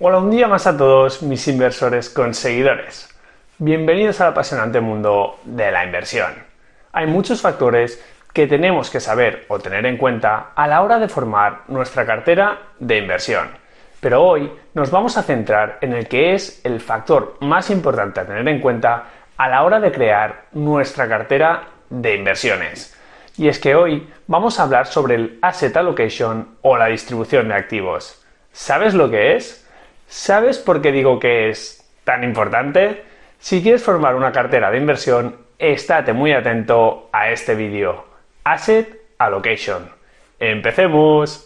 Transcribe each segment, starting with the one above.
Hola un día más a todos mis inversores conseguidores. Bienvenidos al apasionante mundo de la inversión. Hay muchos factores que tenemos que saber o tener en cuenta a la hora de formar nuestra cartera de inversión. Pero hoy nos vamos a centrar en el que es el factor más importante a tener en cuenta a la hora de crear nuestra cartera de inversiones. Y es que hoy vamos a hablar sobre el asset allocation o la distribución de activos. ¿Sabes lo que es? ¿Sabes por qué digo que es tan importante? Si quieres formar una cartera de inversión, estate muy atento a este vídeo. Asset Allocation. ¡Empecemos!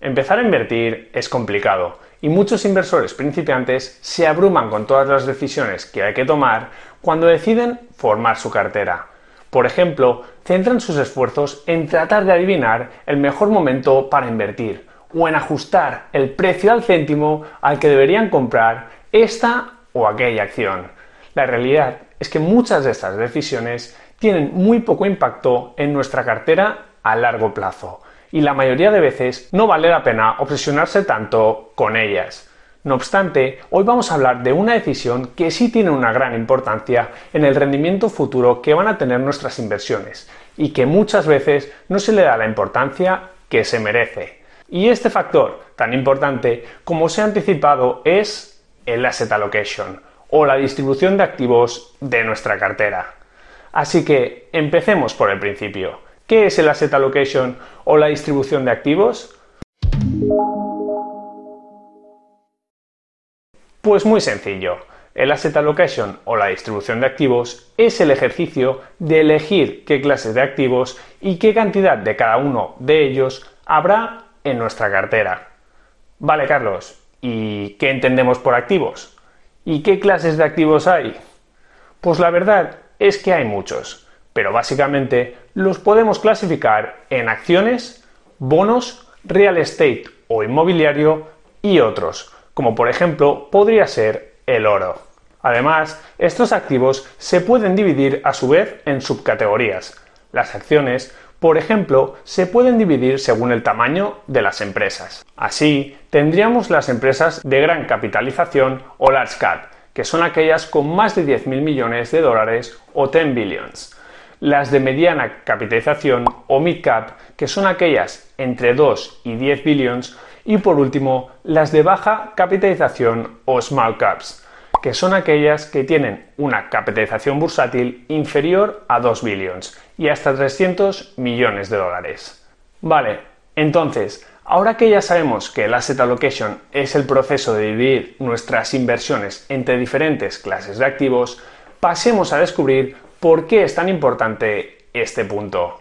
Empezar a invertir es complicado y muchos inversores principiantes se abruman con todas las decisiones que hay que tomar cuando deciden formar su cartera. Por ejemplo, centran sus esfuerzos en tratar de adivinar el mejor momento para invertir o en ajustar el precio al céntimo al que deberían comprar esta o aquella acción. La realidad es que muchas de estas decisiones tienen muy poco impacto en nuestra cartera a largo plazo y la mayoría de veces no vale la pena obsesionarse tanto con ellas. No obstante, hoy vamos a hablar de una decisión que sí tiene una gran importancia en el rendimiento futuro que van a tener nuestras inversiones y que muchas veces no se le da la importancia que se merece. Y este factor tan importante, como se ha anticipado, es el asset allocation o la distribución de activos de nuestra cartera. Así que empecemos por el principio. ¿Qué es el asset allocation o la distribución de activos? Pues muy sencillo. El asset allocation o la distribución de activos es el ejercicio de elegir qué clases de activos y qué cantidad de cada uno de ellos habrá en nuestra cartera. Vale, Carlos, ¿y qué entendemos por activos? ¿Y qué clases de activos hay? Pues la verdad es que hay muchos pero básicamente los podemos clasificar en acciones, bonos, real estate o inmobiliario y otros, como por ejemplo podría ser el oro. Además, estos activos se pueden dividir a su vez en subcategorías. Las acciones, por ejemplo, se pueden dividir según el tamaño de las empresas. Así, tendríamos las empresas de gran capitalización o large cap, que son aquellas con más de 10.000 millones de dólares o 10 billions las de mediana capitalización o mid cap, que son aquellas entre 2 y 10 billions, y por último, las de baja capitalización o small caps, que son aquellas que tienen una capitalización bursátil inferior a 2 billions y hasta 300 millones de dólares. Vale, entonces, ahora que ya sabemos que el asset allocation es el proceso de dividir nuestras inversiones entre diferentes clases de activos, pasemos a descubrir ¿Por qué es tan importante este punto?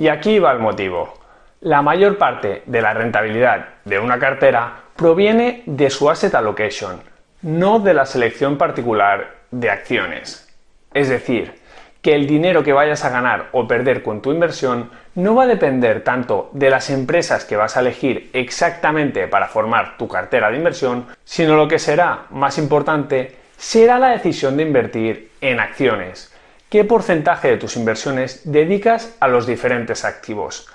Y aquí va el motivo. La mayor parte de la rentabilidad de una cartera proviene de su asset allocation, no de la selección particular de acciones. Es decir, que el dinero que vayas a ganar o perder con tu inversión no va a depender tanto de las empresas que vas a elegir exactamente para formar tu cartera de inversión, sino lo que será más importante será la decisión de invertir en acciones. ¿Qué porcentaje de tus inversiones dedicas a los diferentes activos?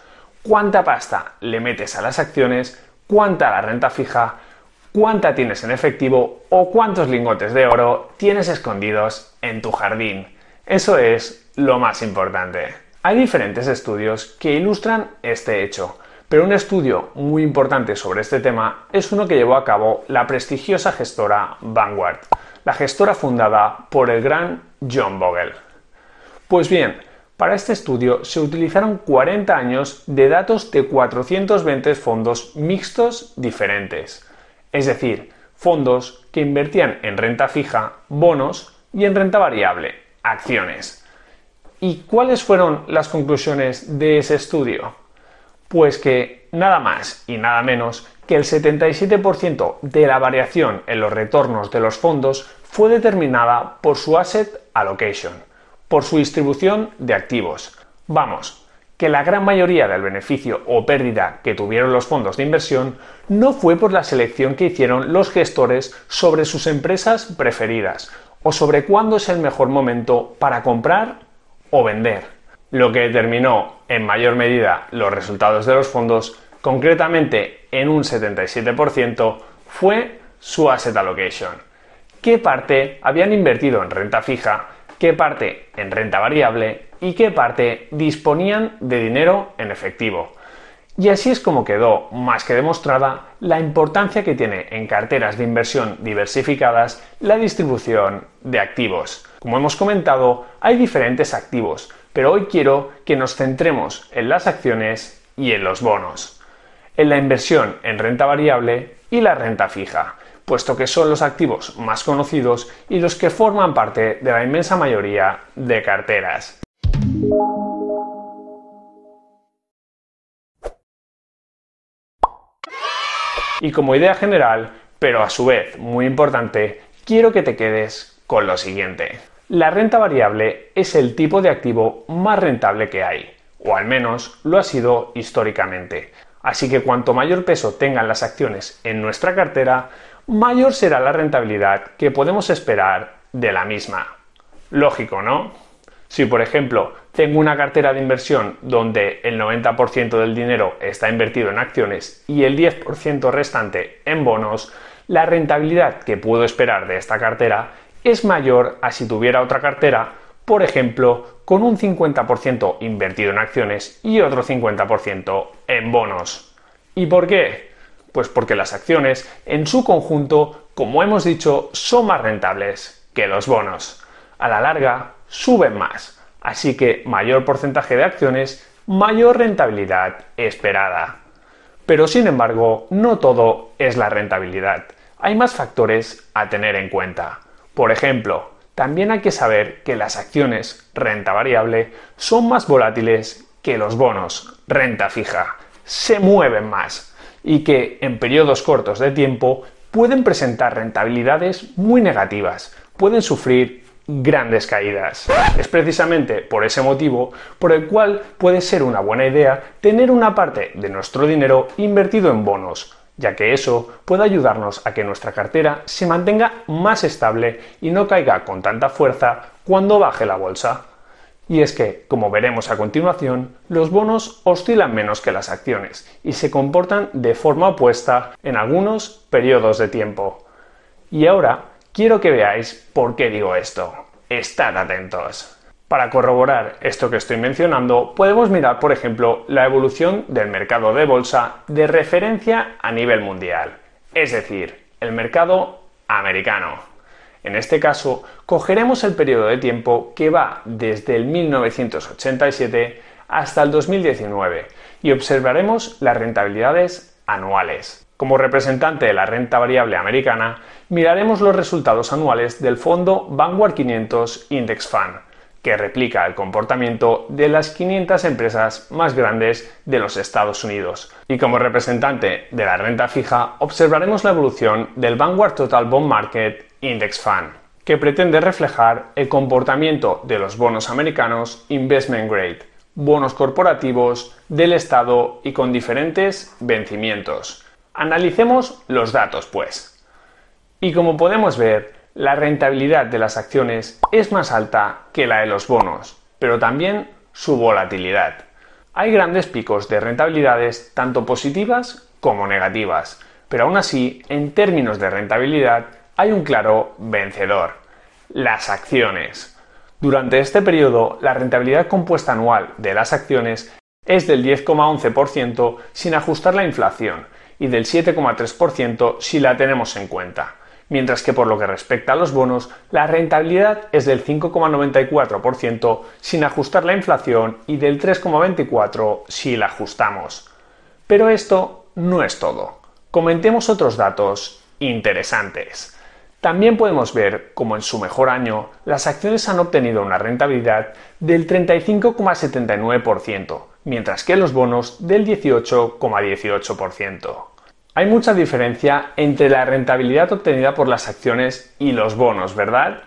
¿Cuánta pasta le metes a las acciones? ¿Cuánta a la renta fija? ¿Cuánta tienes en efectivo? ¿O cuántos lingotes de oro tienes escondidos en tu jardín? Eso es lo más importante. Hay diferentes estudios que ilustran este hecho, pero un estudio muy importante sobre este tema es uno que llevó a cabo la prestigiosa gestora Vanguard, la gestora fundada por el gran John Bogle. Pues bien, para este estudio se utilizaron 40 años de datos de 420 fondos mixtos diferentes, es decir, fondos que invertían en renta fija, bonos y en renta variable, acciones. ¿Y cuáles fueron las conclusiones de ese estudio? Pues que nada más y nada menos que el 77% de la variación en los retornos de los fondos fue determinada por su asset allocation, por su distribución de activos. Vamos, que la gran mayoría del beneficio o pérdida que tuvieron los fondos de inversión no fue por la selección que hicieron los gestores sobre sus empresas preferidas o sobre cuándo es el mejor momento para comprar o vender. Lo que determinó en mayor medida los resultados de los fondos, concretamente en un 77%, fue su asset allocation. ¿Qué parte habían invertido en renta fija qué parte en renta variable y qué parte disponían de dinero en efectivo. Y así es como quedó más que demostrada la importancia que tiene en carteras de inversión diversificadas la distribución de activos. Como hemos comentado, hay diferentes activos, pero hoy quiero que nos centremos en las acciones y en los bonos, en la inversión en renta variable y la renta fija puesto que son los activos más conocidos y los que forman parte de la inmensa mayoría de carteras. Y como idea general, pero a su vez muy importante, quiero que te quedes con lo siguiente. La renta variable es el tipo de activo más rentable que hay, o al menos lo ha sido históricamente. Así que cuanto mayor peso tengan las acciones en nuestra cartera, mayor será la rentabilidad que podemos esperar de la misma. Lógico, ¿no? Si, por ejemplo, tengo una cartera de inversión donde el 90% del dinero está invertido en acciones y el 10% restante en bonos, la rentabilidad que puedo esperar de esta cartera es mayor a si tuviera otra cartera, por ejemplo, con un 50% invertido en acciones y otro 50% en bonos. ¿Y por qué? Pues porque las acciones, en su conjunto, como hemos dicho, son más rentables que los bonos. A la larga, suben más. Así que mayor porcentaje de acciones, mayor rentabilidad esperada. Pero sin embargo, no todo es la rentabilidad. Hay más factores a tener en cuenta. Por ejemplo, también hay que saber que las acciones renta variable son más volátiles que los bonos renta fija. Se mueven más y que en periodos cortos de tiempo pueden presentar rentabilidades muy negativas, pueden sufrir grandes caídas. Es precisamente por ese motivo por el cual puede ser una buena idea tener una parte de nuestro dinero invertido en bonos, ya que eso puede ayudarnos a que nuestra cartera se mantenga más estable y no caiga con tanta fuerza cuando baje la bolsa. Y es que, como veremos a continuación, los bonos oscilan menos que las acciones y se comportan de forma opuesta en algunos periodos de tiempo. Y ahora quiero que veáis por qué digo esto. Estad atentos. Para corroborar esto que estoy mencionando, podemos mirar, por ejemplo, la evolución del mercado de bolsa de referencia a nivel mundial, es decir, el mercado americano. En este caso, cogeremos el periodo de tiempo que va desde el 1987 hasta el 2019 y observaremos las rentabilidades anuales. Como representante de la renta variable americana, miraremos los resultados anuales del fondo Vanguard 500 Index Fund, que replica el comportamiento de las 500 empresas más grandes de los Estados Unidos. Y como representante de la renta fija, observaremos la evolución del Vanguard Total Bond Market Index Fund, que pretende reflejar el comportamiento de los bonos americanos investment grade, bonos corporativos del Estado y con diferentes vencimientos. Analicemos los datos, pues. Y como podemos ver, la rentabilidad de las acciones es más alta que la de los bonos, pero también su volatilidad. Hay grandes picos de rentabilidades tanto positivas como negativas, pero aún así, en términos de rentabilidad, hay un claro vencedor, las acciones. Durante este periodo, la rentabilidad compuesta anual de las acciones es del 10,11% sin ajustar la inflación y del 7,3% si la tenemos en cuenta, mientras que por lo que respecta a los bonos, la rentabilidad es del 5,94% sin ajustar la inflación y del 3,24% si la ajustamos. Pero esto no es todo. Comentemos otros datos interesantes. También podemos ver cómo en su mejor año las acciones han obtenido una rentabilidad del 35,79%, mientras que los bonos del 18,18%. Hay mucha diferencia entre la rentabilidad obtenida por las acciones y los bonos, ¿verdad?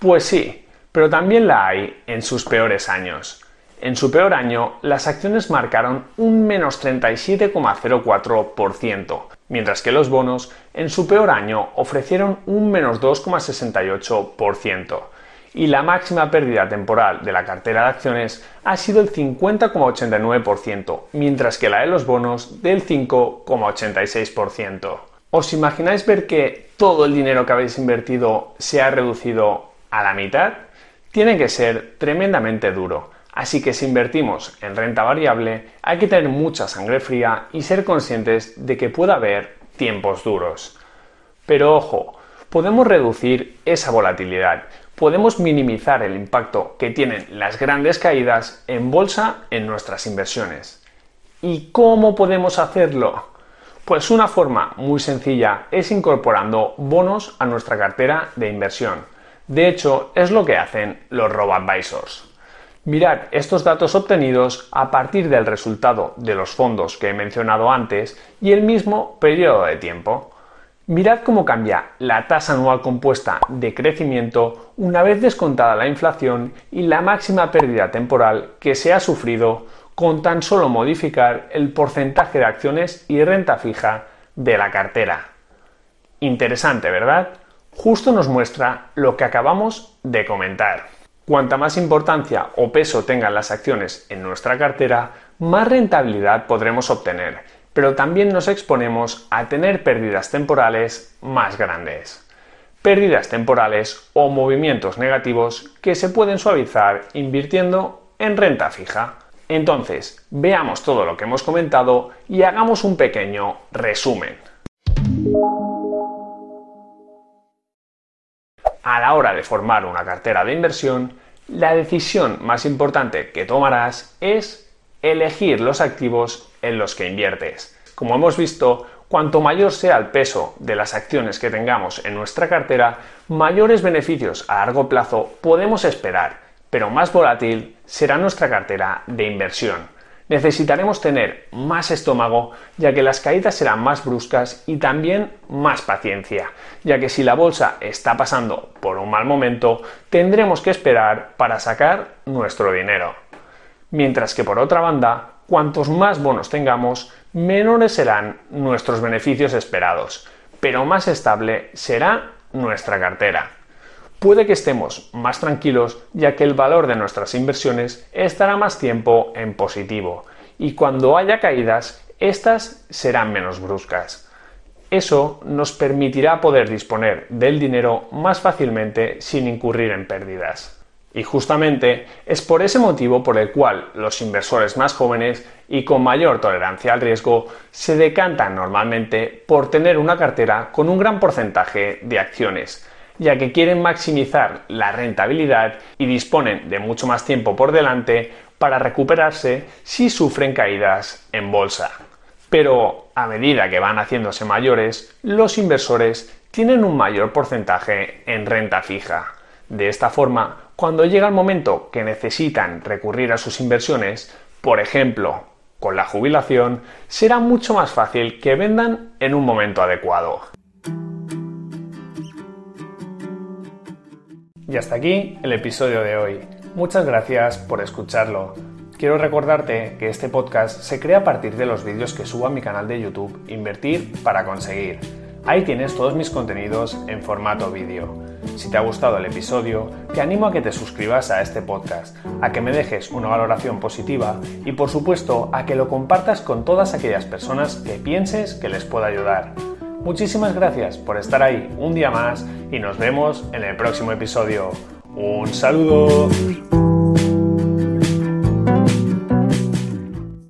Pues sí, pero también la hay en sus peores años. En su peor año, las acciones marcaron un menos 37,04%, mientras que los bonos en su peor año ofrecieron un menos 2,68%. Y la máxima pérdida temporal de la cartera de acciones ha sido el 50,89%, mientras que la de los bonos del 5,86%. ¿Os imagináis ver que todo el dinero que habéis invertido se ha reducido a la mitad? Tiene que ser tremendamente duro Así que si invertimos en renta variable hay que tener mucha sangre fría y ser conscientes de que puede haber tiempos duros. Pero ojo, podemos reducir esa volatilidad, podemos minimizar el impacto que tienen las grandes caídas en bolsa en nuestras inversiones. ¿Y cómo podemos hacerlo? Pues una forma muy sencilla es incorporando bonos a nuestra cartera de inversión. De hecho, es lo que hacen los robo-advisors. Mirad estos datos obtenidos a partir del resultado de los fondos que he mencionado antes y el mismo periodo de tiempo. Mirad cómo cambia la tasa anual compuesta de crecimiento una vez descontada la inflación y la máxima pérdida temporal que se ha sufrido con tan solo modificar el porcentaje de acciones y renta fija de la cartera. Interesante, ¿verdad? Justo nos muestra lo que acabamos de comentar. Cuanta más importancia o peso tengan las acciones en nuestra cartera, más rentabilidad podremos obtener, pero también nos exponemos a tener pérdidas temporales más grandes. Pérdidas temporales o movimientos negativos que se pueden suavizar invirtiendo en renta fija. Entonces, veamos todo lo que hemos comentado y hagamos un pequeño resumen. A la hora de formar una cartera de inversión, la decisión más importante que tomarás es elegir los activos en los que inviertes. Como hemos visto, cuanto mayor sea el peso de las acciones que tengamos en nuestra cartera, mayores beneficios a largo plazo podemos esperar, pero más volátil será nuestra cartera de inversión necesitaremos tener más estómago, ya que las caídas serán más bruscas y también más paciencia, ya que si la bolsa está pasando por un mal momento, tendremos que esperar para sacar nuestro dinero. Mientras que por otra banda, cuantos más bonos tengamos, menores serán nuestros beneficios esperados, pero más estable será nuestra cartera. Puede que estemos más tranquilos ya que el valor de nuestras inversiones estará más tiempo en positivo y cuando haya caídas, estas serán menos bruscas. Eso nos permitirá poder disponer del dinero más fácilmente sin incurrir en pérdidas. Y justamente es por ese motivo por el cual los inversores más jóvenes y con mayor tolerancia al riesgo se decantan normalmente por tener una cartera con un gran porcentaje de acciones, ya que quieren maximizar la rentabilidad y disponen de mucho más tiempo por delante para recuperarse si sufren caídas en bolsa. Pero a medida que van haciéndose mayores, los inversores tienen un mayor porcentaje en renta fija. De esta forma, cuando llega el momento que necesitan recurrir a sus inversiones, por ejemplo, con la jubilación, será mucho más fácil que vendan en un momento adecuado. Y hasta aquí el episodio de hoy. Muchas gracias por escucharlo. Quiero recordarte que este podcast se crea a partir de los vídeos que subo a mi canal de YouTube Invertir para conseguir. Ahí tienes todos mis contenidos en formato vídeo. Si te ha gustado el episodio, te animo a que te suscribas a este podcast, a que me dejes una valoración positiva y por supuesto a que lo compartas con todas aquellas personas que pienses que les pueda ayudar. Muchísimas gracias por estar ahí un día más y nos vemos en el próximo episodio. Un saludo.